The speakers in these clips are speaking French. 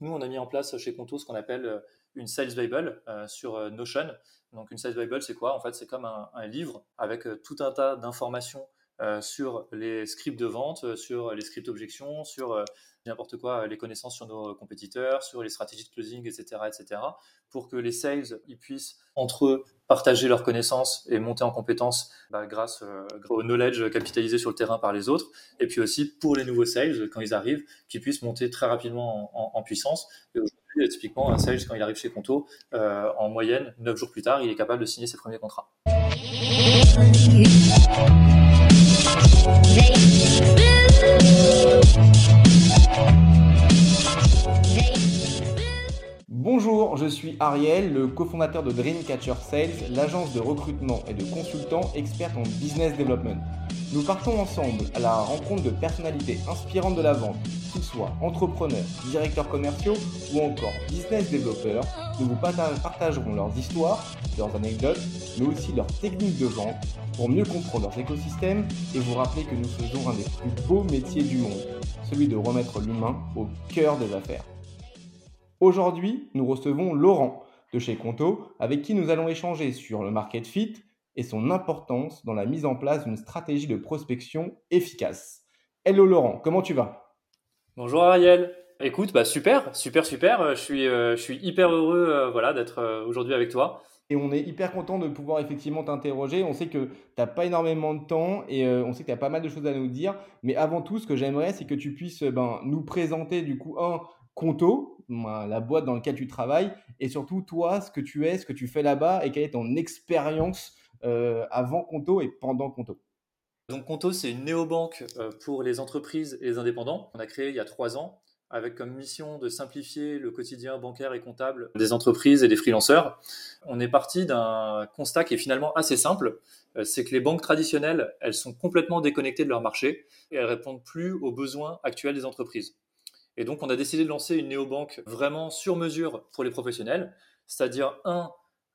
Nous, on a mis en place chez Conto ce qu'on appelle une Sales Bible sur Notion. Donc une Sales Bible, c'est quoi? En fait, c'est comme un, livre avec tout un tas d'informations sur les scripts de vente, sur les scripts objections, sur n'importe quoi, les connaissances sur nos compétiteurs, sur les stratégies de closing, etc., etc., pour que les sales ils puissent entre eux partager leurs connaissances et monter en compétences bah, grâce euh, au knowledge capitalisé sur le terrain par les autres, et puis aussi pour les nouveaux sales quand ils arrivent, qu'ils puissent monter très rapidement en, puissance. Et aujourd'hui, typiquement, un sales quand il arrive chez Conto, euh, en moyenne, 9 jours plus tard, il est capable de signer ses premiers contrats. Bonjour, je suis Ariel, le cofondateur de Dreamcatcher Sales, l'agence de recrutement et de consultants experts en business development. Nous partons ensemble à la rencontre de personnalités inspirantes de la vente, qu'ils soient entrepreneurs, directeurs commerciaux ou encore business développeurs. Nous vous partagerons leurs histoires, leurs anecdotes, mais aussi leurs techniques de vente pour mieux comprendre leurs écosystèmes et vous rappeler que nous faisons un des plus beaux métiers du monde, celui de remettre l'humain au cœur des affaires. Aujourd'hui, nous recevons Laurent de chez Conto, avec qui nous allons échanger sur le market fit et son importance dans la mise en place d'une stratégie de prospection efficace. Hello Laurent, comment tu vas? Bonjour Ariel. Écoute, bah super, super, super. Euh, je suis, euh, je suis hyper heureux euh, voilà, d'être aujourd'hui avec toi. Et on est hyper content de pouvoir effectivement t'interroger. On sait que tu n'as pas énormément de temps et on sait que tu as pas mal de choses à nous dire. Mais avant tout, ce que j'aimerais, c'est que tu puisses ben, nous présenter du coup, un, Conto, la boîte dans laquelle tu travailles, et surtout toi, ce que tu es, ce que tu fais là-bas, et quelle est ton expérience euh, avant Conto et pendant Conto. Donc Conto, c'est une néobanque euh, pour les entreprises et les indépendants. On a créé il y a trois ans avec comme mission de simplifier le quotidien bancaire et comptable des entreprises et des freelanceurs. On est parti d'un constat qui est finalement assez simple, euh, c'est que les banques traditionnelles, elles sont complètement déconnectées de leur marché et elles répondent plus aux besoins actuels des entreprises. Et donc, on a décidé de lancer une néobanque vraiment sur mesure pour les professionnels, c'est-à-dire, un,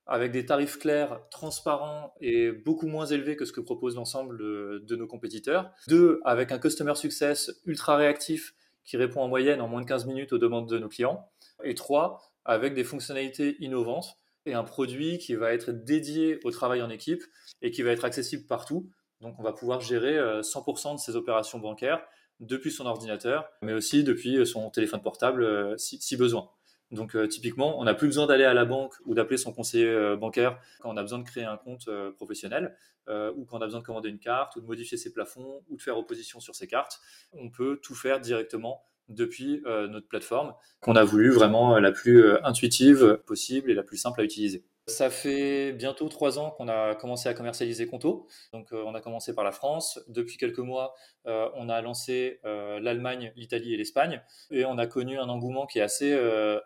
avec des tarifs clairs, transparents et beaucoup moins élevés que ce que propose l'ensemble de, nos compétiteurs. Deux, avec un customer success ultra réactif qui répond en moyenne en moins de 15 minutes aux demandes de nos clients. Et trois, avec des fonctionnalités innovantes et un produit qui va être dédié au travail en équipe et qui va être accessible partout. Donc on va pouvoir gérer 100% euh, de ces opérations bancaires depuis son ordinateur, mais aussi depuis euh, son téléphone portable euh, si, besoin. Donc euh, typiquement, on n'a plus besoin d'aller à la banque ou d'appeler son conseiller bancaire quand on a besoin de créer un compte professionnel ou quand on a besoin de commander une carte ou de modifier ses plafonds ou de faire opposition sur ses cartes. On peut tout faire directement depuis notre plateforme qu'on a voulu vraiment la plus intuitive possible et la plus simple à utiliser. Ça fait bientôt trois ans qu'on a commencé à commercialiser Conto. Donc, euh, on a commencé par la France. Depuis quelques mois, euh, on a lancé euh, l'Allemagne, l'Italie et l'Espagne. Et on a connu un engouement qui est assez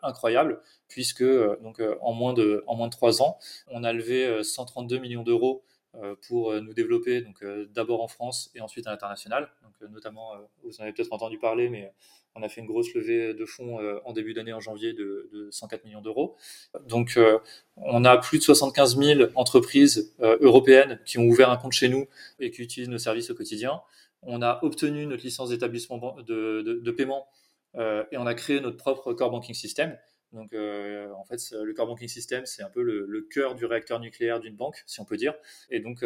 incroyable, puisque donc, en, moins de, en moins de trois ans, on a levé 132 millions d'euros pour nous développer, donc d'abord en France et ensuite à l'international. Donc, notamment, vous en avez peut-être entendu parler, mais on a fait une grosse levée de fonds euh, en début d'année, en janvier, de, 104 millions d'euros. Donc, euh, on a plus de 75 000 entreprises euh, européennes qui ont ouvert un compte chez nous et qui utilisent nos services au quotidien. On a obtenu notre licence d'établissement de, paiement et on a créé notre propre core banking system. Donc, en fait, le core banking system, c'est un peu le, cœur du réacteur nucléaire d'une banque, si on peut dire. Et donc,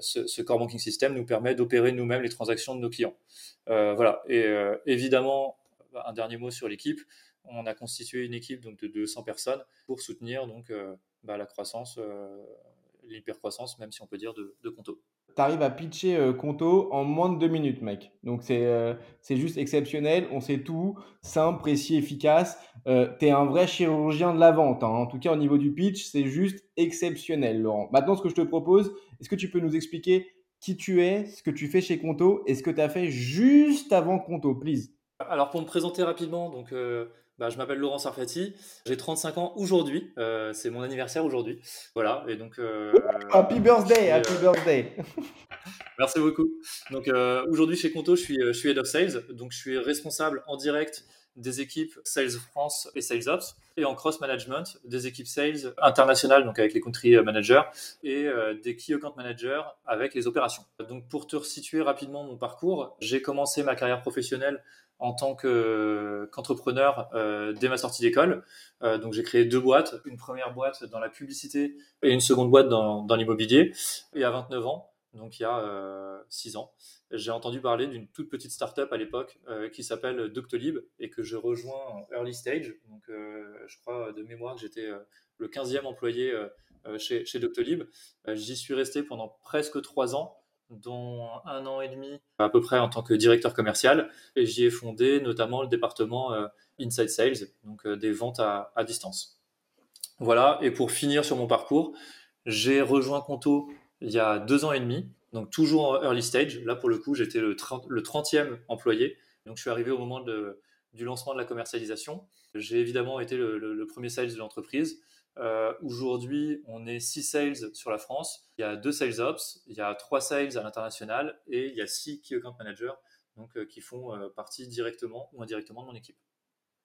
ce, ce, core banking system nous permet d'opérer nous-mêmes les transactions de nos clients. Euh, voilà. Et euh, évidemment, un dernier mot sur l'équipe. On a constitué une équipe donc, de 200 personnes pour soutenir donc, euh, bah, la croissance, l'hypercroissance, même si on peut dire, de, de Conto tu arrives à pitcher Conto en moins de deux minutes, mec. Donc, c'est c'est juste exceptionnel. On sait tout. Simple, précis, efficace. tu es un vrai chirurgien de la vente. Hein. En tout cas, au niveau du pitch, c'est juste exceptionnel, Laurent. Maintenant, ce que je te propose, est-ce que tu peux nous expliquer qui tu es, ce que tu fais chez Conto et ce que tu as fait juste avant Conto, please? Alors pour me présenter rapidement, donc euh, bah, je m'appelle Laurent Sarfati, j'ai 35 ans aujourd'hui, euh, c'est mon anniversaire aujourd'hui, voilà et donc. Euh, happy birthday, happy birthday. Merci beaucoup. Donc aujourd'hui chez Conto, je suis, je suis head of sales, donc je suis responsable en direct des équipes Sales France et Sales Ops, et en cross management des équipes sales internationales, donc avec les country managers, et euh, des key account managers avec les opérations. Donc pour te resituer rapidement mon parcours, j'ai commencé ma carrière professionnelle en tant qu'entrepreneur dès ma sortie d'école. donc j'ai créé deux boîtes, une première boîte dans la publicité et une seconde boîte dans, dans l'immobilier. Et à 29 ans, donc il y a 6 ans, j'ai entendu parler d'une toute petite startup à l'époque qui s'appelle Doctolib et que je rejoins en early stage. Donc je crois de mémoire que j'étais le 15e employé chez, chez Doctolib. J'y suis resté pendant presque 3 ans dont un an et demi à peu près en tant que directeur commercial. Et j'y ai fondé notamment le département euh, Inside Sales, donc euh, des ventes à, distance. Voilà, et pour finir sur mon parcours, j'ai rejoint Conto il y a deux ans et demi, donc toujours en early stage. Là, pour le coup, j'étais le, 30, le 30e employé. Donc, je suis arrivé au moment du lancement de la commercialisation. J'ai évidemment été le, le premier sales de l'entreprise. Euh, aujourd'hui, on est 6 sales sur la France. Il y a 2 sales ops, il y a 3 sales à l'international et il y a 6 key account managers donc, euh, qui font euh, partie directement ou indirectement de mon équipe.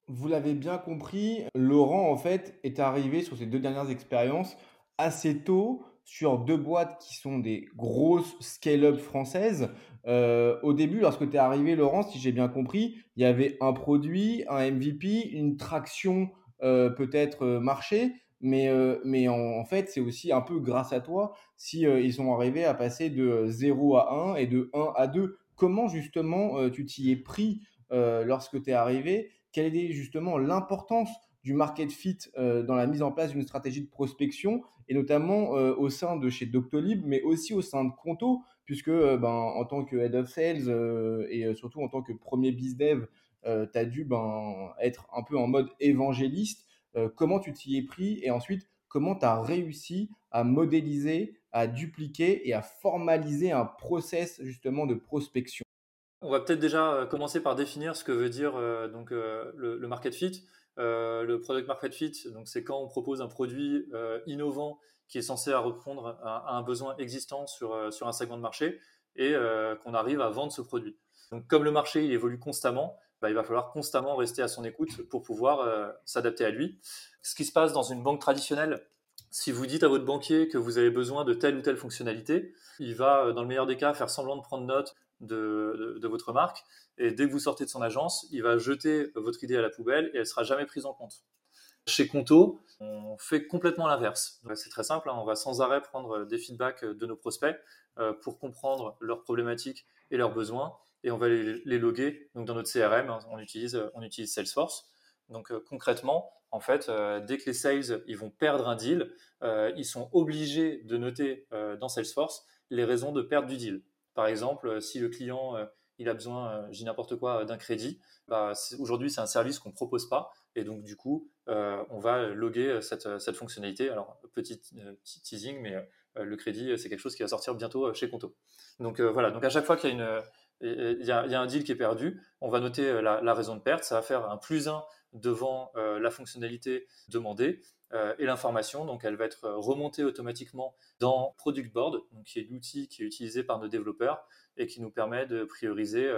Vous l'avez bien compris, Laurent en fait est arrivé sur ces deux dernières expériences assez tôt sur deux boîtes qui sont des grosses scale-up françaises. au début, lorsque tu es arrivé, Laurent, si j'ai bien compris, il y avait un produit, un MVP, une traction peut-être marché, mais, euh, mais en, fait, c'est aussi un peu grâce à toi si euh, ils sont arrivés à passer de 0 à 1 et de 1 à 2. Comment justement euh, tu t'y es pris lorsque tu es arrivé? Quelle est justement l'importance du market fit dans la mise en place d'une stratégie de prospection et notamment au sein de chez Doctolib, mais aussi au sein de Conto, puisque ben, en tant que head of sales et surtout en tant que premier biz dev, tu as dû ben, être un peu en mode évangéliste euh, comment tu t'y es pris et ensuite comment tu as réussi à modéliser, à dupliquer et à formaliser un process justement de prospection? On va peut-être déjà euh, commencer par définir ce que veut dire euh, donc, le, market fit. le product market fit, donc c'est quand on propose un produit innovant qui est censé répondre à, un besoin existant sur, sur un segment de marché et qu'on arrive à vendre ce produit. Donc comme le marché il évolue constamment, bah, il va falloir constamment rester à son écoute pour pouvoir euh, s'adapter à lui. Ce qui se passe dans une banque traditionnelle, si vous dites à votre banquier que vous avez besoin de telle ou telle fonctionnalité, il va, euh, dans le meilleur des cas, faire semblant de prendre note de, votre marque. Et dès que vous sortez de son agence, il va jeter votre idée à la poubelle et elle sera jamais prise en compte. Chez Conto, on fait complètement l'inverse. C'est très simple, hein. on va sans arrêt prendre des feedbacks de nos prospects euh, pour comprendre leurs problématiques et leurs besoins et on va les, loguer donc dans notre CRM. Hein, on utilise, euh, on utilise Salesforce. Donc euh, concrètement, en fait, euh, dès que les sales ils vont perdre un deal, ils sont obligés de noter dans Salesforce les raisons de perte du deal. Par exemple, si le client il a besoin, dis n'importe quoi, d'un crédit, bah, aujourd'hui c'est un service qu'on propose pas, et donc du coup on va loguer cette, cette fonctionnalité. Alors petit, petit teasing, mais le crédit c'est quelque chose qui va sortir bientôt chez Conto. Donc voilà, donc à chaque fois qu'il y a une il y, a un deal qui est perdu, on va noter euh, la, raison de perte, ça va faire un plus 1 devant euh, la fonctionnalité demandée euh, et l'information, donc elle va être remontée automatiquement dans Product Board, donc qui est l'outil qui est utilisé par nos développeurs et qui nous permet de prioriser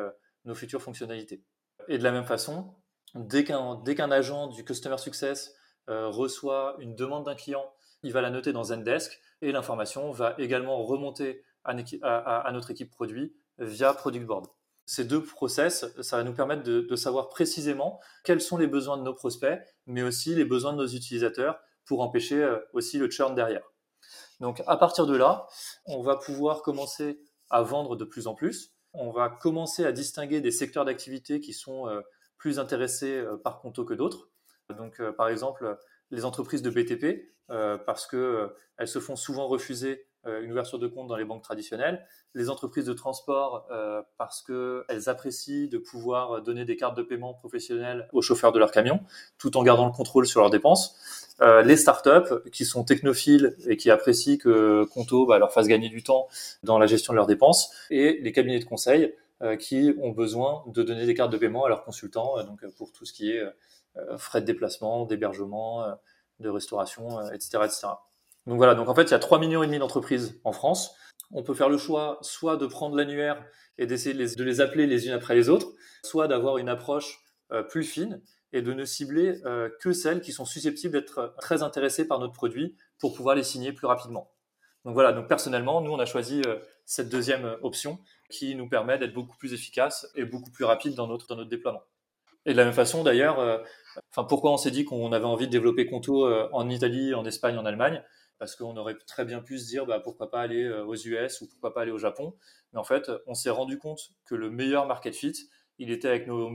nos futures fonctionnalités. Et de la même façon, dès qu'un agent du Customer Success reçoit une demande d'un client, il va la noter dans Zendesk et l'information va également remonter à notre équipe produit via Product Board. Ces deux process, ça va nous permettre de, savoir précisément quels sont les besoins de nos prospects, mais aussi les besoins de nos utilisateurs pour empêcher euh, aussi le churn derrière. Donc à partir de là, on va pouvoir commencer à vendre de plus en plus. On va commencer à distinguer des secteurs d'activité qui sont euh, plus intéressés euh, par Conto que d'autres. Donc par exemple, les entreprises de BTP, parce qu'elles se font souvent refuser une ouverture de compte dans les banques traditionnelles, les entreprises de transport euh, parce qu'elles apprécient de pouvoir donner des cartes de paiement professionnelles aux chauffeurs de leurs camions, tout en gardant le contrôle sur leurs dépenses. Euh, les startups qui sont technophiles et qui apprécient que Conto bah, leur fasse gagner du temps dans la gestion de leurs dépenses, et les cabinets de conseil qui ont besoin de donner des cartes de paiement à leurs consultants, donc pour tout ce qui est frais de déplacement, d'hébergement, de restauration, etc., etc. Donc voilà, donc en fait, il y a 3 millions et demi d'entreprises en France. On peut faire le choix soit de prendre l'annuaire et d'essayer de les, appeler les unes après les autres, soit d'avoir une approche euh, plus fine et de ne cibler euh, que celles qui sont susceptibles d'être très intéressées par notre produit pour pouvoir les signer plus rapidement. Donc voilà, donc personnellement, nous, on a choisi cette deuxième option qui nous permet d'être beaucoup plus efficace et beaucoup plus rapide dans notre, dans notre déploiement. Et de la même façon, d'ailleurs, enfin, pourquoi on s'est dit qu'on avait envie de développer Conto en Italie, en Espagne, en Allemagne? Parce qu'on aurait très bien pu se dire, bah, pourquoi pas aller aux US ou pourquoi pas aller au Japon. Mais en fait, on s'est rendu compte que le meilleur market fit, il était avec nos,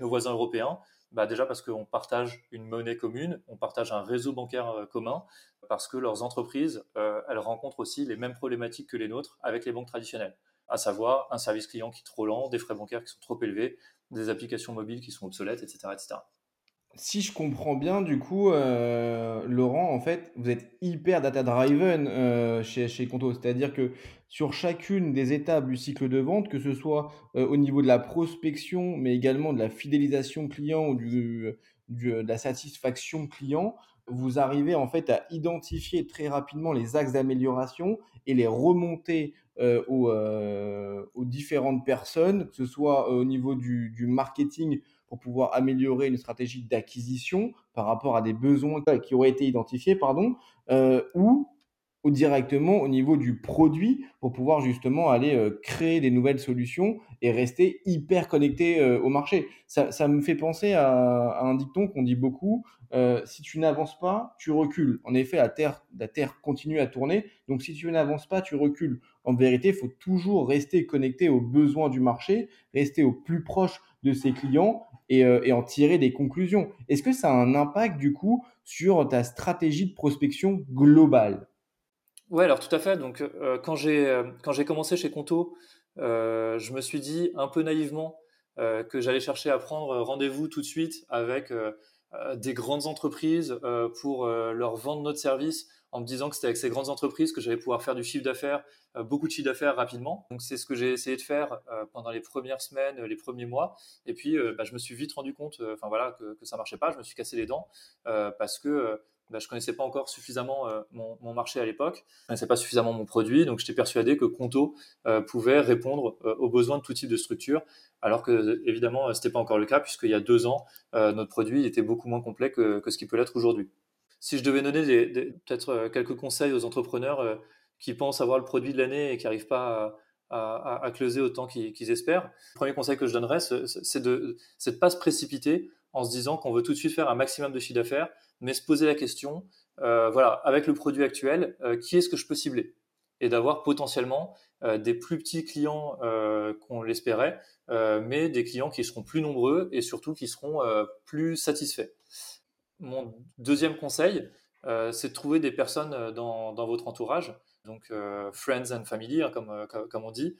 voisins européens. Bah déjà parce qu'on partage une monnaie commune, on partage un réseau bancaire euh, commun, parce que leurs entreprises, euh, elles rencontrent aussi les mêmes problématiques que les nôtres avec les banques traditionnelles, à savoir un service client qui est trop lent, des frais bancaires qui sont trop élevés, des applications mobiles qui sont obsolètes, etc si je comprends bien, du coup, euh, Laurent, en fait, vous êtes hyper data-driven euh, chez, Conto. C'est-à-dire que sur chacune des étapes du cycle de vente, que ce soit euh, au niveau de la prospection, mais également de la fidélisation client ou de la satisfaction client, vous arrivez en fait à identifier très rapidement les axes d'amélioration et les remonter aux, aux, différentes personnes, que ce soit au niveau du marketing pour pouvoir améliorer une stratégie d'acquisition par rapport à des besoins qui auraient été identifiés, pardon, euh, ou, ou, directement au niveau du produit pour pouvoir justement aller euh, créer des nouvelles solutions et rester hyper connecté euh, au marché. Ça, ça, me fait penser à, à un dicton qu'on dit beaucoup, si tu n'avances pas, tu recules. En effet, la Terre, la Terre continue à tourner, donc si tu n'avances pas, tu recules. En vérité, il faut toujours rester connecté aux besoins du marché, rester au plus proche de ses clients euh, et, en tirer des conclusions. Est-ce que ça a un impact du coup sur ta stratégie de prospection globale? Ouais, alors tout à fait. Donc euh, quand j'ai euh, quand j'ai commencé chez Conto, je me suis dit un peu naïvement que j'allais chercher à prendre rendez-vous tout de suite avec des grandes entreprises pour leur vendre notre service en me disant que c'était avec ces grandes entreprises que j'allais pouvoir faire du chiffre d'affaires, euh, beaucoup de chiffre d'affaires rapidement. Donc c'est ce que j'ai essayé de faire euh, pendant les premières semaines, les premiers mois. Et puis euh, bah, je me suis vite rendu compte, enfin voilà, que, que ça marchait pas. Je me suis cassé les dents parce que bah, je connaissais pas encore suffisamment mon, marché à l'époque, je connaissais pas suffisamment mon produit, donc j'étais persuadé que Conto pouvait répondre aux besoins de tout type de structure, alors que évidemment c'était pas encore le cas puisqu'il y a deux ans notre produit était beaucoup moins complet que, que ce qui peut l'être aujourd'hui si je devais donner peut-être euh, quelques conseils aux entrepreneurs euh, qui pensent avoir le produit de l'année et qui n'arrivent pas à, à, closer autant qu'ils espèrent, le premier conseil que je donnerais, c'est de ne pas se précipiter en se disant qu'on veut tout de suite faire un maximum de chiffre d'affaires, mais se poser la question, euh, voilà, avec le produit actuel, qui est-ce que je peux cibler? Et d'avoir potentiellement des plus petits clients qu'on l'espérait, mais des clients qui seront plus nombreux et surtout qui seront plus satisfaits mon deuxième conseil, euh, c'est de trouver des personnes euh, dans, votre entourage, donc euh, friends and family, hein, comme, on dit,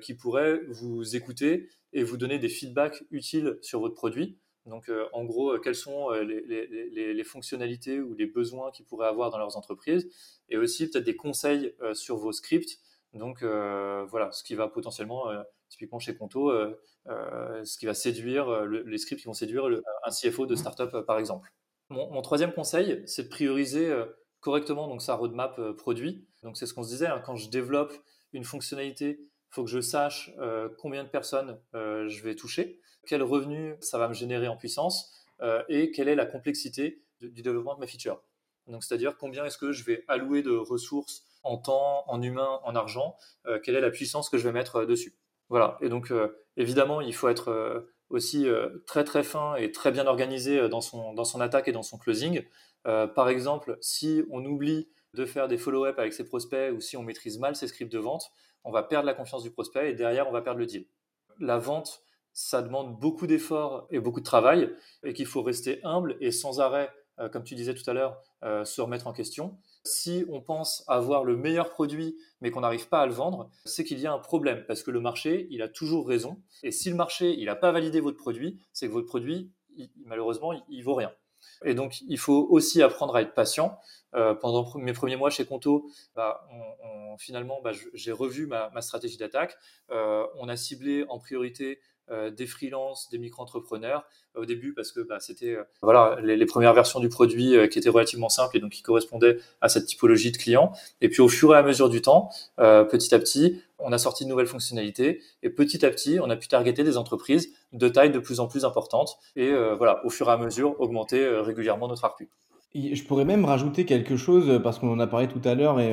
qui pourraient vous écouter et vous donner des feedbacks utiles sur votre produit. Donc, en gros, quelles sont les, fonctionnalités ou les besoins qu'ils pourraient avoir dans leurs entreprises, et aussi peut-être des conseils sur vos scripts. Donc, voilà, ce qui va potentiellement, typiquement chez Conto, ce qui va séduire, les scripts qui vont séduire un CFO de startup, par exemple. Mon, troisième conseil, c'est de prioriser euh, correctement donc sa roadmap euh, produit. Donc c'est ce qu'on se disait, hein, quand je développe une fonctionnalité, faut que je sache euh, combien de personnes je vais toucher, quel revenu ça va me générer en puissance et quelle est la complexité du développement de ma feature. Donc c'est-à-dire combien est-ce que je vais allouer de ressources en temps, en humain, en argent, quelle est la puissance que je vais mettre dessus. Voilà. Et donc évidemment, il faut être aussi euh, très très fin et très bien organisé euh, dans son, dans son attaque et dans son closing. Euh, par exemple, si on oublie de faire des follow-up avec ses prospects ou si on maîtrise mal ses scripts de vente, on va perdre la confiance du prospect et derrière, on va perdre le deal. La vente, ça demande beaucoup d'efforts et beaucoup de travail et qu'il faut rester humble et sans arrêt, comme tu disais tout à l'heure, se remettre en question. Si on pense avoir le meilleur produit mais qu'on n'arrive pas à le vendre, c'est qu'il y a un problème parce que le marché, il a toujours raison. Et si le marché, il n'a pas validé votre produit, c'est que votre produit, malheureusement, il, vaut rien. Et donc, il faut aussi apprendre à être patient. Euh, pendant mes premiers mois chez Conto, bah, finalement, bah, j'ai revu ma, stratégie d'attaque. Euh, on a ciblé en priorité euh, des freelances, des micro-entrepreneurs au début parce que bah, c'était euh, voilà les, premières versions du produit euh, qui étaient relativement simples et donc qui correspondaient à cette typologie de clients. Et puis au fur et à mesure du temps, petit à petit, on a sorti de nouvelles fonctionnalités et petit à petit, on a pu targeter des entreprises de taille de plus en plus importante et voilà au fur et à mesure augmenter régulièrement notre ARPU. je pourrais même rajouter quelque chose, parce qu'on en a parlé tout à l'heure et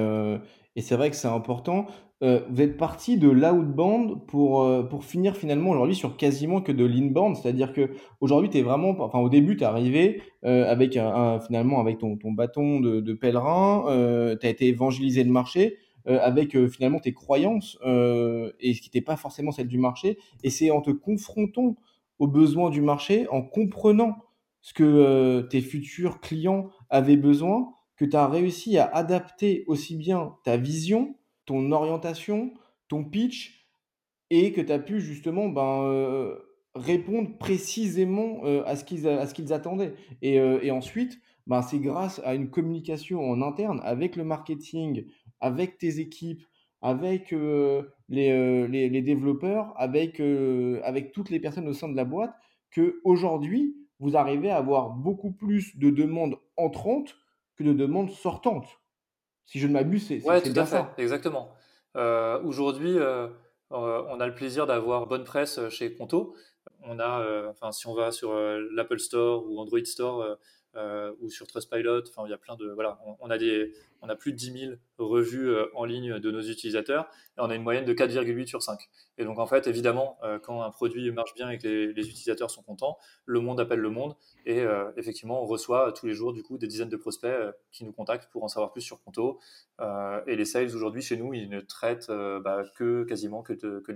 et c'est vrai que c'est important. Heu, vous êtes parti de l'outbound pour, heu, pour finir finalement aujourd'hui sur quasiment que de l'inbound. C'est-à-dire qu'aujourd'hui, tu es vraiment enfin au début, tu es arrivé, heu, avec finalement avec ton ton bâton de pèlerin, tu as été évangéliser le marché, avec, finalement tes croyances, et ce qui n'était pas forcément celle du marché et c'est en te confrontant aux besoins du marché, en comprenant ce que euh, tes futurs clients avaient besoin, que tu as réussi à adapter aussi bien ta vision, ton orientation, ton pitch, et que tu as pu justement ben, euh, répondre précisément euh, à ce qu'ils attendaient. Et, euh, et ensuite, ben, c'est grâce à une communication en interne avec le marketing, avec tes équipes, avec les, les, développeurs, avec, avec toutes les personnes au sein de la boîte, que aujourd'hui vous arrivez à avoir beaucoup plus de demandes entrantes que de demandes sortantes. Si je ne m'abuse, c'est Ouais, tout à fait, ça. exactement. Euh, aujourd'hui, euh, euh, on a le plaisir d'avoir bonne presse chez Conto. On a, enfin, si on va sur l'Apple Store ou Android Store euh, ou sur Trustpilot, enfin, il y a plein de, voilà, on, a des, on a plus de dix mille revues euh, en ligne de nos utilisateurs et on a une moyenne de 4,8 sur 5. Et donc, en fait, évidemment, euh, quand un produit marche bien et que les, utilisateurs sont contents, le monde appelle le monde et effectivement, on reçoit tous les jours, du coup, des dizaines de prospects qui nous contactent pour en savoir plus sur Conto et les sales aujourd'hui chez nous, ils ne traitent bah, que quasiment que de, que.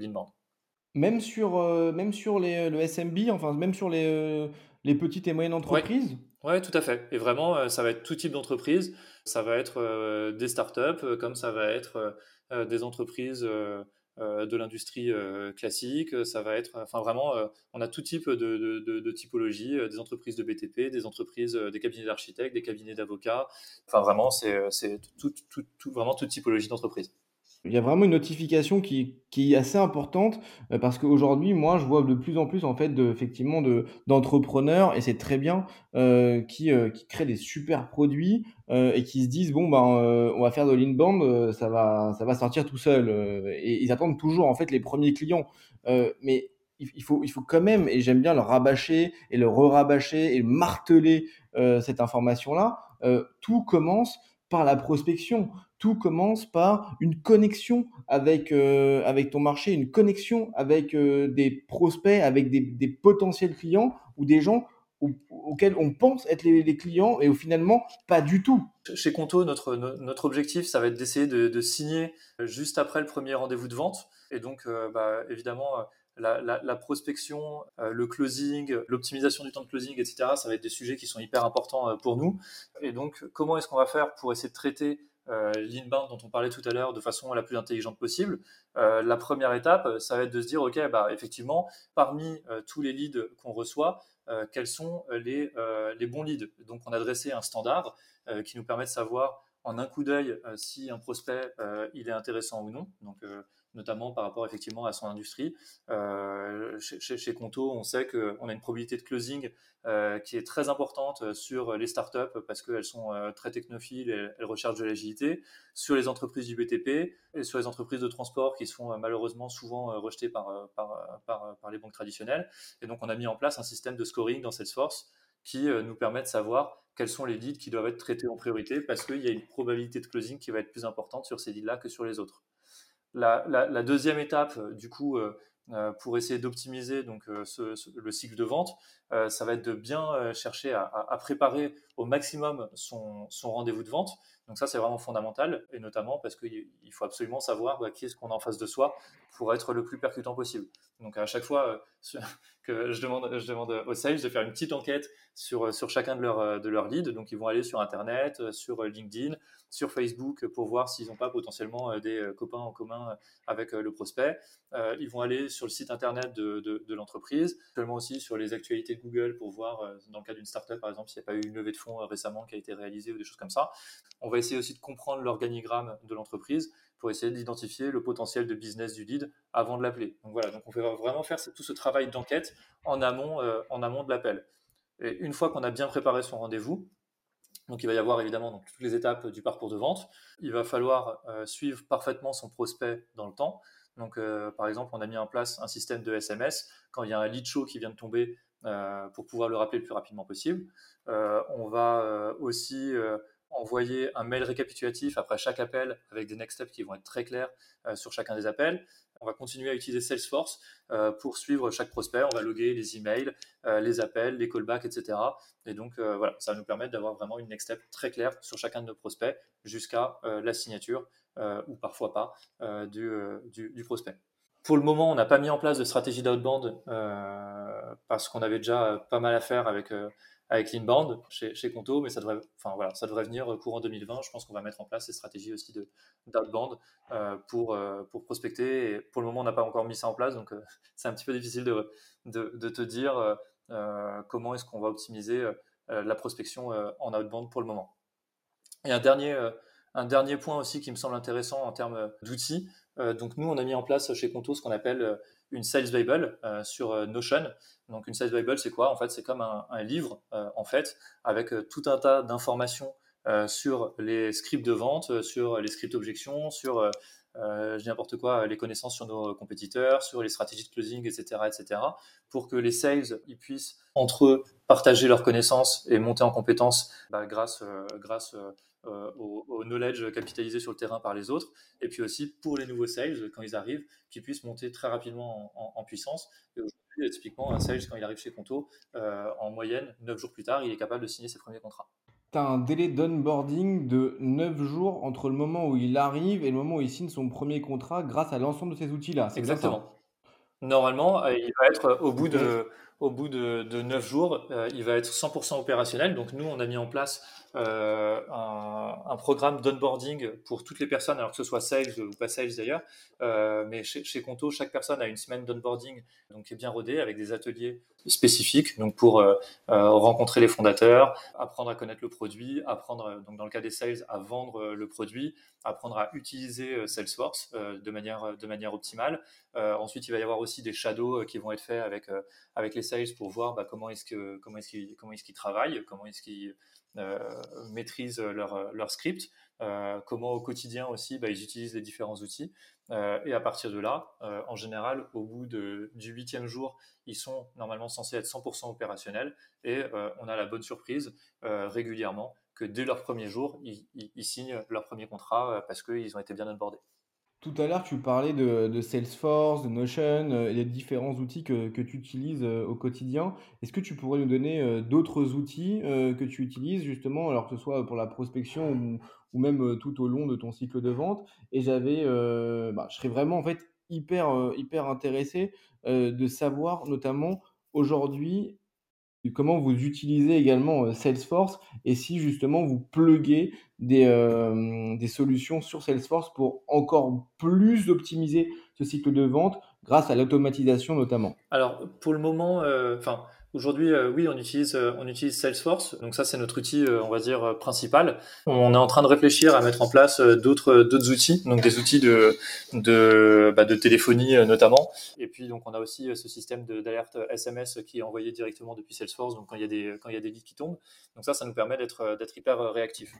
Même sur, euh, même sur les, le SMB, enfin même sur les, euh, les petites et moyennes Oui, entreprises. ouais, tout à fait. Et vraiment, euh, ça va être tout type d'entreprise. Ça va être euh, des startups, euh, comme ça va être euh, euh, des entreprises euh, euh, de l'industrie euh, classique. Ça va être, enfin vraiment, euh, on a tout type de, de, de, de typologie, euh, des entreprises de BTP, des entreprises, euh, des cabinets d'architectes, des cabinets d'avocats. Enfin vraiment, c'est euh, c'est tout, tout, tout, vraiment toute typologie d'entreprise. Il y a vraiment une notification qui, qui est assez importante euh, parce qu'aujourd'hui, moi, je vois de plus en plus en fait de, effectivement de, d'entrepreneurs et c'est très bien euh, qui, euh, qui créent des super produits euh, et qui se disent bon ben euh, on va faire de l'inbound, euh, ça va ça va sortir tout seul et ils attendent toujours en fait les premiers clients. Mais il, faut il faut quand même et j'aime bien le rabâcher et le re-rabâcher et marteler cette information là. tout commence par la prospection tout commence par une connexion avec, euh, avec ton marché, une connexion avec euh, des prospects, avec des, potentiels clients ou des gens au, auxquels on pense être les, clients et au finalement pas du tout. Chez Conto, notre, notre objectif, ça va être d'essayer de, signer juste après le premier rendez-vous de vente. Et donc, euh, bah, évidemment, la, prospection, euh, le closing, l'optimisation du temps de closing, etc., ça va être des sujets qui sont hyper importants euh, pour nous. Et donc, comment est-ce qu'on va faire pour essayer de traiter euh, l'inbound dont on parlait tout à l'heure de façon la plus intelligente possible? Euh, la première étape, ça va être de se dire, OK, bah, effectivement, parmi tous les leads qu'on reçoit, quels sont les, les, bons leads? Donc, on a dressé un standard qui nous permet de savoir en un coup d'œil si un prospect il est intéressant ou non. Donc, notamment par rapport effectivement à son industrie. Euh, chez, chez, Conto, on sait qu'on a une probabilité de closing euh, qui est très importante sur les startups parce qu'elles sont euh, très technophiles et elles recherchent de l'agilité, sur les entreprises du BTP et sur les entreprises de transport qui sont malheureusement souvent rejetées par, les banques traditionnelles. Et donc on a mis en place un système de scoring dans Salesforce qui nous permet de savoir quels sont les leads qui doivent être traités en priorité parce qu'il y a une probabilité de closing qui va être plus importante sur ces leads-là que sur les autres. La, deuxième étape, du coup, euh, pour essayer d'optimiser donc euh, le cycle de vente, euh, ça va être de bien chercher à, préparer au maximum son, rendez-vous de vente. Donc ça, c'est vraiment fondamental, et notamment parce qu'il faut absolument savoir bah, qui est-ce qu'on a en face de soi pour être le plus percutant possible. Donc à chaque fois que je demande, aux sales de faire une petite enquête sur, chacun de leurs de leads, donc ils vont aller sur Internet, sur LinkedIn, sur Facebook pour voir s'ils n'ont pas potentiellement des copains en commun avec le prospect. Euh, ils vont aller sur le site internet de, l'entreprise, seulement aussi sur les actualités Google pour voir, dans le cas d'une startup par exemple, s'il n'y a pas eu une levée de fonds récemment qui a été réalisée ou des choses comme ça. On va essayer aussi de comprendre l'organigramme de l'entreprise pour essayer d'identifier le potentiel de business du lead avant de l'appeler. Donc voilà, donc on va vraiment faire tout ce travail d'enquête en amont, euh, en amont de l'appel. Et une fois qu'on a bien préparé son rendez-vous, donc il va y avoir évidemment donc, toutes les étapes du parcours de vente. Il va falloir euh, suivre parfaitement son prospect dans le temps. Donc euh, par exemple, on a mis en place un système de SMS. Quand il y a un lead show qui vient de tomber, pour pouvoir le rappeler le plus rapidement possible. on va aussi envoyer un mail récapitulatif après chaque appel avec des next steps qui vont être très clairs sur chacun des appels. On va continuer à utiliser Salesforce pour suivre chaque prospect. On va loguer les emails, les appels, les callbacks, etc. Et donc voilà, ça va nous permettre d'avoir vraiment une next step très claire sur chacun de nos prospects jusqu'à la signature ou parfois pas du, du, prospect. Pour le moment, on n'a pas mis en place de stratégie d'outbound parce qu'on avait déjà pas mal à faire avec avec l'inbound chez, chez Conto, mais ça devrait, enfin, voilà, ça devrait venir courant 2020. Je pense qu'on va mettre en place ces stratégies aussi d'outbound euh, pour, euh, pour prospecter. Pour le moment, on n'a pas encore mis ça en place, donc euh, c'est un petit peu difficile de, de, de te dire comment est-ce qu'on va optimiser la prospection en outbound pour le moment. Et un dernier, un dernier point aussi qui me semble intéressant en termes d'outils. donc nous, on a mis en place chez Conto ce qu'on appelle une Sales Bible sur Notion. Donc une Sales Bible, c'est quoi? En fait, c'est comme un, livre, euh, en fait, avec euh, tout un tas d'informations euh, sur les scripts de vente, sur les scripts objections, sur n'importe quoi, les connaissances sur nos compétiteurs, sur les stratégies de closing, etc., etc., pour que les sales ils puissent entre eux partager leurs connaissances et monter en compétences bah, grâce, grâce au, knowledge capitalisé sur le terrain par les autres, et puis aussi pour les nouveaux sales quand ils arrivent, qu'ils puissent monter très rapidement en, en puissance. Et typiquement, un sales, quand il arrive chez Conto, euh, en moyenne, 9 jours plus tard, il est capable de signer ses premiers contrats. Tu as un délai d'onboarding de 9 jours entre le moment où il arrive et le moment où il signe son premier contrat grâce à l'ensemble de ces outils-là. Exactement. Normalement, euh, il va être au bout de, au bout de, 9 jours, euh, il va être 100% opérationnel. Donc nous, on a mis en place euh, un, programme d'onboarding pour toutes les personnes, alors que ce soit sales ou pas sales d'ailleurs. Euh, mais chez, chez, Conto, chaque personne a une semaine d'onboarding donc qui est bien rodée avec des ateliers spécifiques donc pour euh, rencontrer les fondateurs, apprendre à connaître le produit, apprendre donc dans le cas des sales à vendre le produit, apprendre à utiliser Salesforce de manière de manière optimale. ensuite, il va y avoir aussi des shadows qui vont être faits avec avec les sales pour voir bah, comment est-ce que comment est-ce qu'ils comment est-ce qu'ils travaillent, comment est-ce qu'ils euh, maîtrisent leur, leur script, euh, comment au quotidien aussi bah, ils utilisent les différents outils. Euh, et à partir de là, en général, au bout de, du huitième jour, ils sont normalement censés être 100% opérationnels et on a la bonne surprise régulièrement que dès leur premier jour, ils, ils signent leur premier contrat parce qu'ils ont été bien onboardés. Tout à l'heure, tu parlais de, Salesforce, de Notion euh, et des différents outils que, tu utilises euh, au quotidien. Est-ce que tu pourrais nous donner euh, d'autres outils que tu utilises justement, alors que ce soit pour la prospection ou, même tout au long de ton cycle de vente? Et j'avais, bah, je serais vraiment en fait hyper, hyper intéressé de savoir notamment aujourd'hui comment vous utilisez également Salesforce et si justement vous pluguez des, des solutions sur Salesforce pour encore plus optimiser ce cycle de vente grâce à l'automatisation notamment? Alors pour le moment, enfin Aujourd'hui, euh, oui, on utilise, euh, on utilise Salesforce. Donc ça, c'est notre outil, euh, on va dire, principal. On est en train de réfléchir à mettre en place d'autres, d'autres outils, donc des outils de, de, bah, de téléphonie notamment. Et puis, donc, on a aussi ce système d'alerte SMS qui est envoyé directement depuis Salesforce. Donc, quand il y a des, quand il y a des leads qui tombent. Donc ça, ça nous permet d'être, d'être hyper réactif.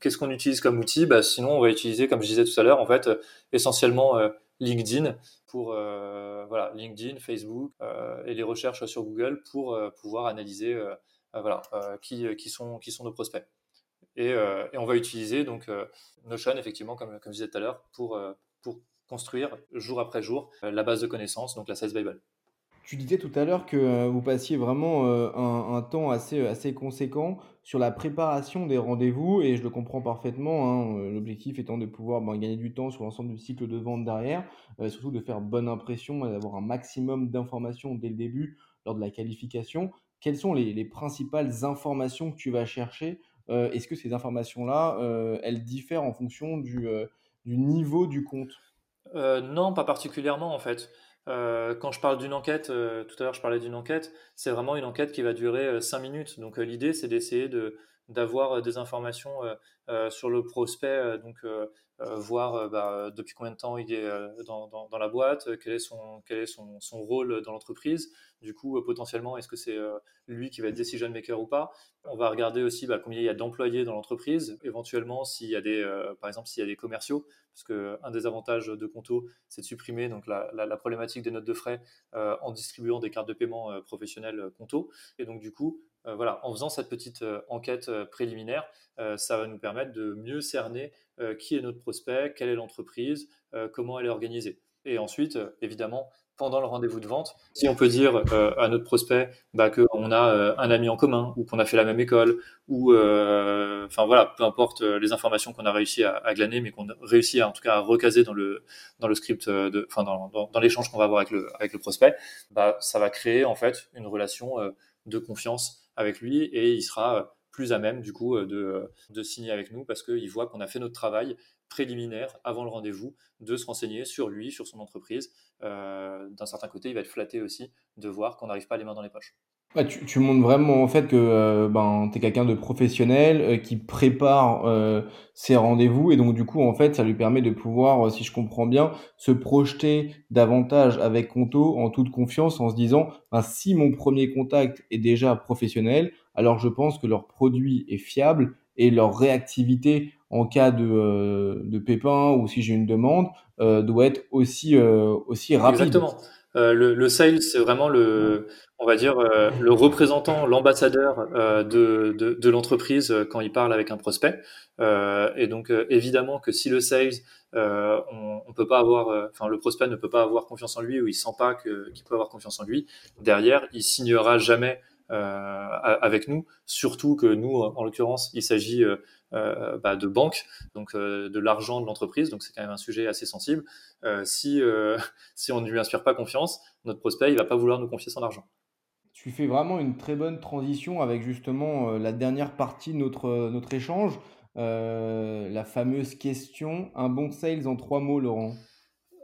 Qu'est-ce qu'on utilise comme outil? Bah, Sinon, on va utiliser, comme je disais tout à l'heure, en fait, essentiellement LinkedIn pour euh, voilà, LinkedIn, Facebook euh, et les recherches sur Google pour euh, pouvoir analyser voilà, qui, qui, sont, qui sont nos prospects. Et, et on va utiliser donc Notion, effectivement, comme, comme je disais tout à l'heure, pour, pour construire jour après jour la base de connaissances, donc la Sales Bible. Tu disais tout à l'heure que vous passiez vraiment un, temps assez, assez conséquent sur la préparation des rendez-vous et je le comprends parfaitement. Hein, l'objectif étant de pouvoir ben, gagner du temps sur l'ensemble du cycle de vente derrière, surtout de faire bonne impression et d'avoir un maximum d'informations dès le début lors de la qualification. Quelles sont les, principales informations que tu vas chercher Est-ce que ces informations-là, elles diffèrent en fonction du niveau du compte? Non, pas particulièrement en fait. Euh, quand je parle d'une enquête, euh, tout à l'heure je parlais d'une enquête, c'est vraiment une enquête qui va durer 5 euh, minutes. Donc l'idée c'est d'essayer de, d'avoir des informations sur le prospect, donc voir bah, depuis combien de temps il est dans, dans, la boîte, quel est son, quel est son, son rôle dans l'entreprise. Du coup, potentiellement, est-ce que c'est lui qui va être decision maker ou pas? On va regarder aussi bah, combien il y a d'employés dans l'entreprise, éventuellement s'il y a des, par exemple, s'il y a des commerciaux, parce qu'un des avantages de Conto, c'est de supprimer donc, la, problématique des notes de frais en distribuant des cartes de paiement professionnelles Conto. Et donc, du coup, euh, voilà, en faisant cette petite euh, enquête euh, préliminaire, ça va nous permettre de mieux cerner qui est notre prospect, quelle est l'entreprise, comment elle est organisée. Et ensuite, évidemment, pendant le rendez-vous de vente, si on peut dire à notre prospect bah, qu'on a un ami en commun ou qu'on a fait la même école ou enfin voilà, peu importe les informations qu'on a réussi à, glaner, mais qu'on a réussi à, en tout cas à recaser dans le dans le script, enfin dans, dans, l'échange qu'on va avoir avec le avec le prospect, bah, ça va créer en fait une relation de confiance avec lui et il sera euh, plus à même du coup euh, de, euh, de signer avec nous parce qu'il voit qu'on a fait notre travail préliminaire avant le rendez-vous de se renseigner sur lui, sur son entreprise. D'un certain côté, il va être flatté aussi de voir qu'on n'arrive pas les mains dans les poches. Bah, tu, tu, montres vraiment en fait que euh, ben, tu es quelqu'un de professionnel euh, qui prépare euh, ses rendez-vous et donc du coup en fait ça lui permet de pouvoir, si je comprends bien, se projeter davantage avec Conto en toute confiance en se disant ben, si mon premier contact est déjà professionnel, alors je pense que leur produit est fiable et leur réactivité en cas de, de pépin ou si j'ai une demande doit être aussi, aussi rapide. Exactement. Euh, le, le, sales, c'est vraiment le, on va dire, euh, le représentant, l'ambassadeur euh, de, de, de l'entreprise quand il parle avec un prospect. et donc, évidemment que si le sales, on, on, peut pas avoir, enfin, le prospect ne peut pas avoir confiance en lui ou il sent pas qu'il peut avoir confiance en lui, derrière, il signera jamais avec nous. Surtout que nous, en l'occurrence, il s'agit euh, bah, de banque, donc euh, de l'argent de l'entreprise, donc c'est quand même un sujet assez sensible. Euh, si, si on ne lui inspire pas confiance, notre prospect, il va pas vouloir nous confier son argent. Tu fais vraiment une très bonne transition avec justement la dernière partie de notre, notre échange, la fameuse question, un bon sales en trois mots, Laurent?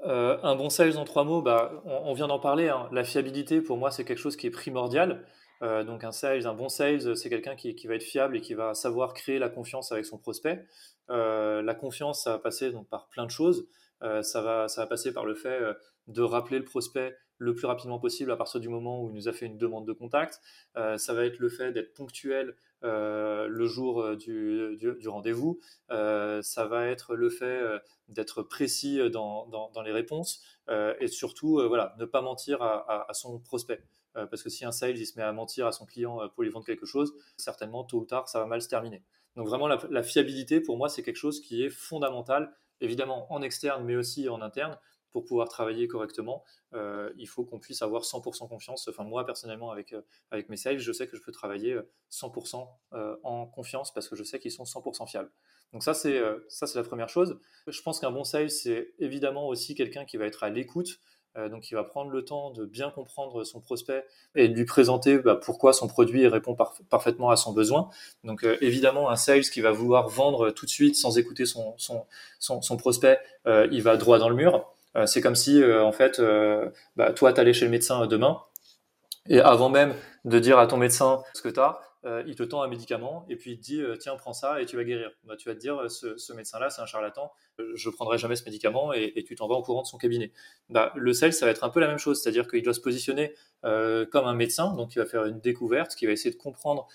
un bon sales en trois mots, bah, on, vient d'en parler. Hein. La fiabilité, pour moi, c'est quelque chose qui est primordial. Euh, donc un sales, un bon sales, c'est quelqu'un qui, va être fiable et qui va savoir créer la confiance avec son prospect. Euh, la confiance, ça va passer donc par plein de choses. Euh, ça, va, ça va passer par le fait de rappeler le prospect le plus rapidement possible à partir du moment où il nous a fait une demande de contact. ça va être le fait d'être ponctuel le jour du, rendez-vous. ça va être le fait d'être précis dans, les réponses et surtout voilà, ne pas mentir à son prospect. Euh, parce que si un sales il se met à mentir à son client euh, pour lui vendre quelque chose, certainement tôt ou tard ça va mal se terminer. Donc vraiment la, fiabilité pour moi c'est quelque chose qui est fondamental, évidemment en externe mais aussi en interne pour pouvoir travailler correctement, euh, il faut qu'on puisse avoir 100% confiance. Enfin, moi, personnellement, avec, avec mes sales, je sais que je peux travailler 100% en confiance parce que je sais qu'ils sont 100% fiables. Donc ça, c'est ça, c'est la première chose. Je pense qu'un bon sales, c'est évidemment aussi quelqu'un qui va être à l'écoute donc, il va prendre le temps de bien comprendre son prospect et de lui présenter bah, pourquoi son produit répond parfaitement à son besoin. Donc, euh, évidemment, un sales qui va vouloir vendre tout de suite sans écouter son, son, prospect, euh, il va droit dans le mur. c'est comme si, en fait, bah, toi, tu allais chez le médecin demain et avant même de dire à ton médecin ce que tu as, euh, il te tend un médicament et puis il te dit euh, tiens prends ça et tu vas guérir. Bah, tu vas te dire euh, ce, médecin-là c'est un charlatan, je prendrai jamais ce médicament et, tu t'en vas au courant de son cabinet. Bah, le sel ça va être un peu la même chose, c'est-à-dire qu'il doit se positionner comme un médecin, donc il va faire une découverte, qui va essayer de comprendre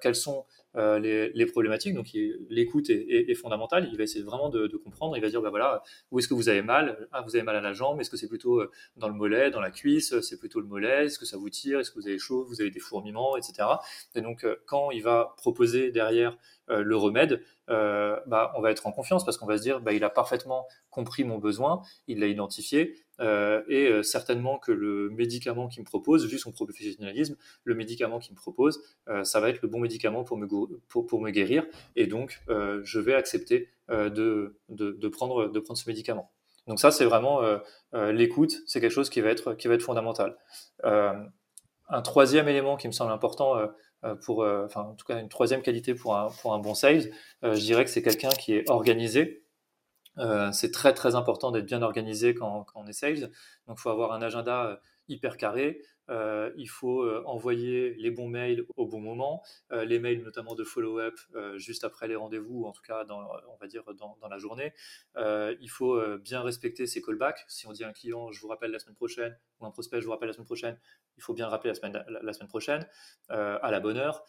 quelles sont euh, les, problématiques. Donc l'écoute est, fondamentale. Il va essayer vraiment de, comprendre. Il va dire bah voilà où est-ce que vous avez mal? Ah vous avez mal à la jambe. Est-ce que c'est plutôt euh, dans le mollet, dans la cuisse? C'est plutôt le mollet. Est-ce que ça vous tire? Est-ce que vous avez chaud? Vous avez des fourmillements, etc. Et donc euh, quand il va proposer derrière le remède, bah, on va être en confiance parce qu'on va se dire bah, il a parfaitement compris mon besoin, il l'a identifié, euh, et euh, certainement que le médicament qu'il me propose, vu son professionnalisme, le médicament qu'il me propose, euh, ça va être le bon médicament pour me, pour me guérir, et donc je vais accepter de, de, de, prendre, de prendre ce médicament. Donc ça, c'est vraiment l'écoute, c'est quelque chose qui va être, qui va être fondamental. Un troisième élément qui me semble important pour, enfin en tout cas une troisième qualité pour un, bon sales, je dirais que c'est quelqu'un qui est organisé, euh, c'est très très important d'être bien organisé quand, on est sales. Donc, il faut avoir un agenda euh, hyper carré. il faut envoyer les bons mails au bon moment, les mails notamment de follow-up juste après les rendez-vous, ou en tout cas, dans, on va dire, dans, la journée. il faut bien respecter ses callbacks. Si on dit à un client, je vous rappelle la semaine prochaine, ou un prospect, je vous rappelle la semaine prochaine, il faut bien rappeler la semaine, prochaine, à la bonne heure.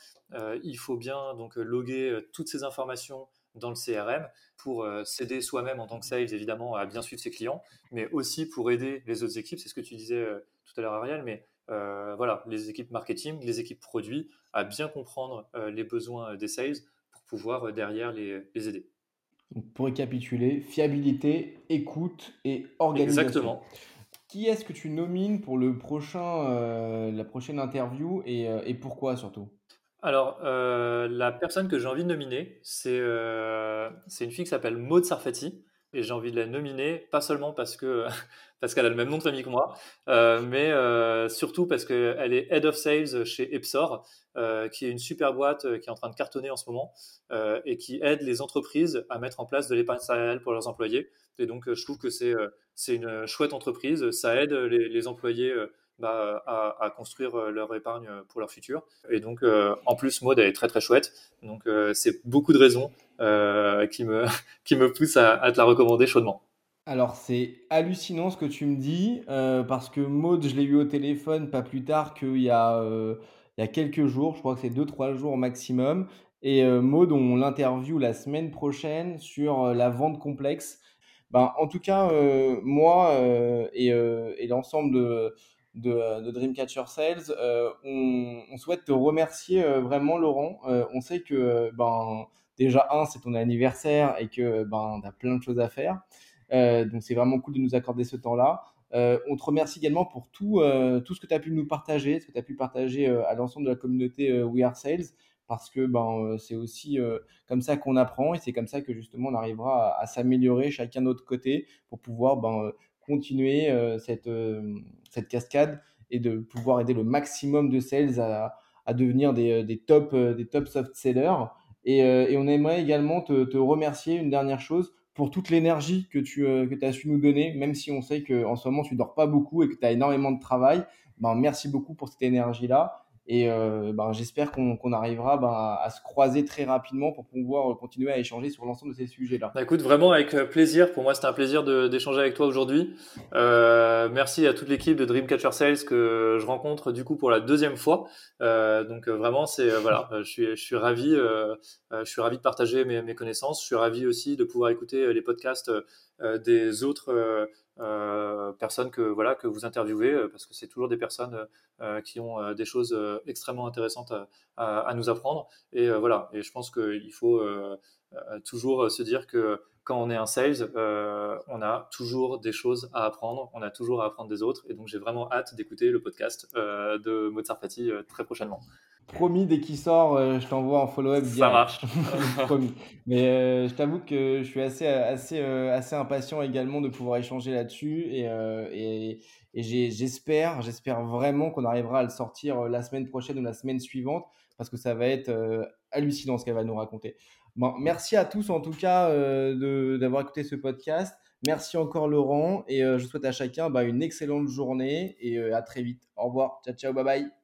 il faut bien donc loguer toutes ces informations dans le CRM pour euh, s'aider soi-même en tant que sales, évidemment, à bien suivre ses clients, mais aussi pour aider les autres équipes. C'est ce que tu disais euh, tout à l'heure, Ariel, mais euh, voilà, les équipes marketing, les équipes produits, à bien comprendre les besoins des sales pour pouvoir derrière les, aider. pour récapituler, fiabilité, écoute et organisation. Exactement. Qui est-ce que tu nomines pour le prochain, la prochaine interview et pourquoi surtout? Alors, euh, la personne que j'ai envie de nominer, c'est euh, une fille qui s'appelle Maud Sarfati. Et j'ai envie de la nominer, pas seulement parce que parce qu'elle a le même nom de famille que moi, euh, mais surtout parce qu'elle est Head of Sales chez Epsor, qui est une super boîte qui est en train de cartonner en ce moment et qui aide les entreprises à mettre en place de l'épargne salariale pour leurs employés. Et donc, je trouve que c'est une chouette entreprise. Ça aide les employés bah, à, construire euh, leur épargne pour leur futur. Et donc, euh, en plus, Mode elle est très très chouette. Donc, euh, c'est beaucoup de raisons qui, me, qui me poussent à, te la recommander chaudement. Alors, c'est hallucinant ce que tu me dis, parce que Maud, je l'ai eu au téléphone pas plus tard qu'il y, a, y a quelques jours, je crois que c'est 2-3 jours maximum. Et Maud, on l'interview la semaine prochaine sur la vente complexe. Ben, en tout cas, moi et l'ensemble de, de, de Dreamcatcher Sales. Euh, on, souhaite te remercier euh, vraiment, Laurent. Euh, on sait que ben, déjà, un, c'est ton anniversaire et que ben, tu as plein de choses à faire. donc, c'est vraiment cool de nous accorder ce temps-là. on te remercie également pour tout, tout ce que tu as pu nous partager, ce que tu as pu partager à l'ensemble de la communauté We Are Sales, parce que ben, c'est aussi comme ça qu'on apprend et c'est comme ça que justement on arrivera à, à s'améliorer chacun de notre côté pour pouvoir ben, continuer cette, cette cascade et de pouvoir aider le maximum de sales à, à devenir des, des, top, des top soft sellers. Et, on aimerait également te, te, remercier, une dernière chose, pour toute l'énergie que tu que as su nous donner, même si on sait qu'en ce moment tu dors pas beaucoup et que tu as énormément de travail. Ben, merci beaucoup pour cette énergie-là. Et euh, ben, j'espère qu'on arrivera ben, à, se croiser très rapidement pour pouvoir continuer à échanger sur l'ensemble de ces sujets-là. Bah, écoute, vraiment avec euh, plaisir. Pour moi, c'était un plaisir d'échanger avec toi aujourd'hui. Euh, merci à toute l'équipe de Dreamcatcher Sales que je rencontre du coup pour la deuxième fois. Euh, donc euh, vraiment, c'est voilà, je suis, je suis ravi, je suis ravi de partager mes, mes, connaissances. Je suis ravi aussi de pouvoir écouter les podcasts des autres euh, personnes que voilà que vous interviewez euh, parce que c'est toujours des personnes euh, qui ont des choses extrêmement intéressantes à, à, nous apprendre. Et voilà. Et je pense qu'il faut toujours se dire que quand on est un sales, on a toujours des choses à apprendre, on a toujours à apprendre des autres et donc j'ai vraiment hâte d'écouter le podcast de Mozart Fati très prochainement. Promis, dès qu'il sort, euh, je t'envoie en follow-up. Ça marche. Promis. Mais euh, je t'avoue que je suis assez, assez, euh, assez impatient également de pouvoir échanger là-dessus. Et, et, et j'espère, j'espère vraiment qu'on arrivera à le sortir la semaine prochaine ou la semaine suivante parce que ça va être hallucinant ce qu'elle va nous raconter. Bon, merci à tous en tout cas d'avoir écouté ce podcast. Merci encore Laurent et je souhaite à chacun bah, une excellente journée et à très vite. Au revoir. Ciao, ciao, bye bye.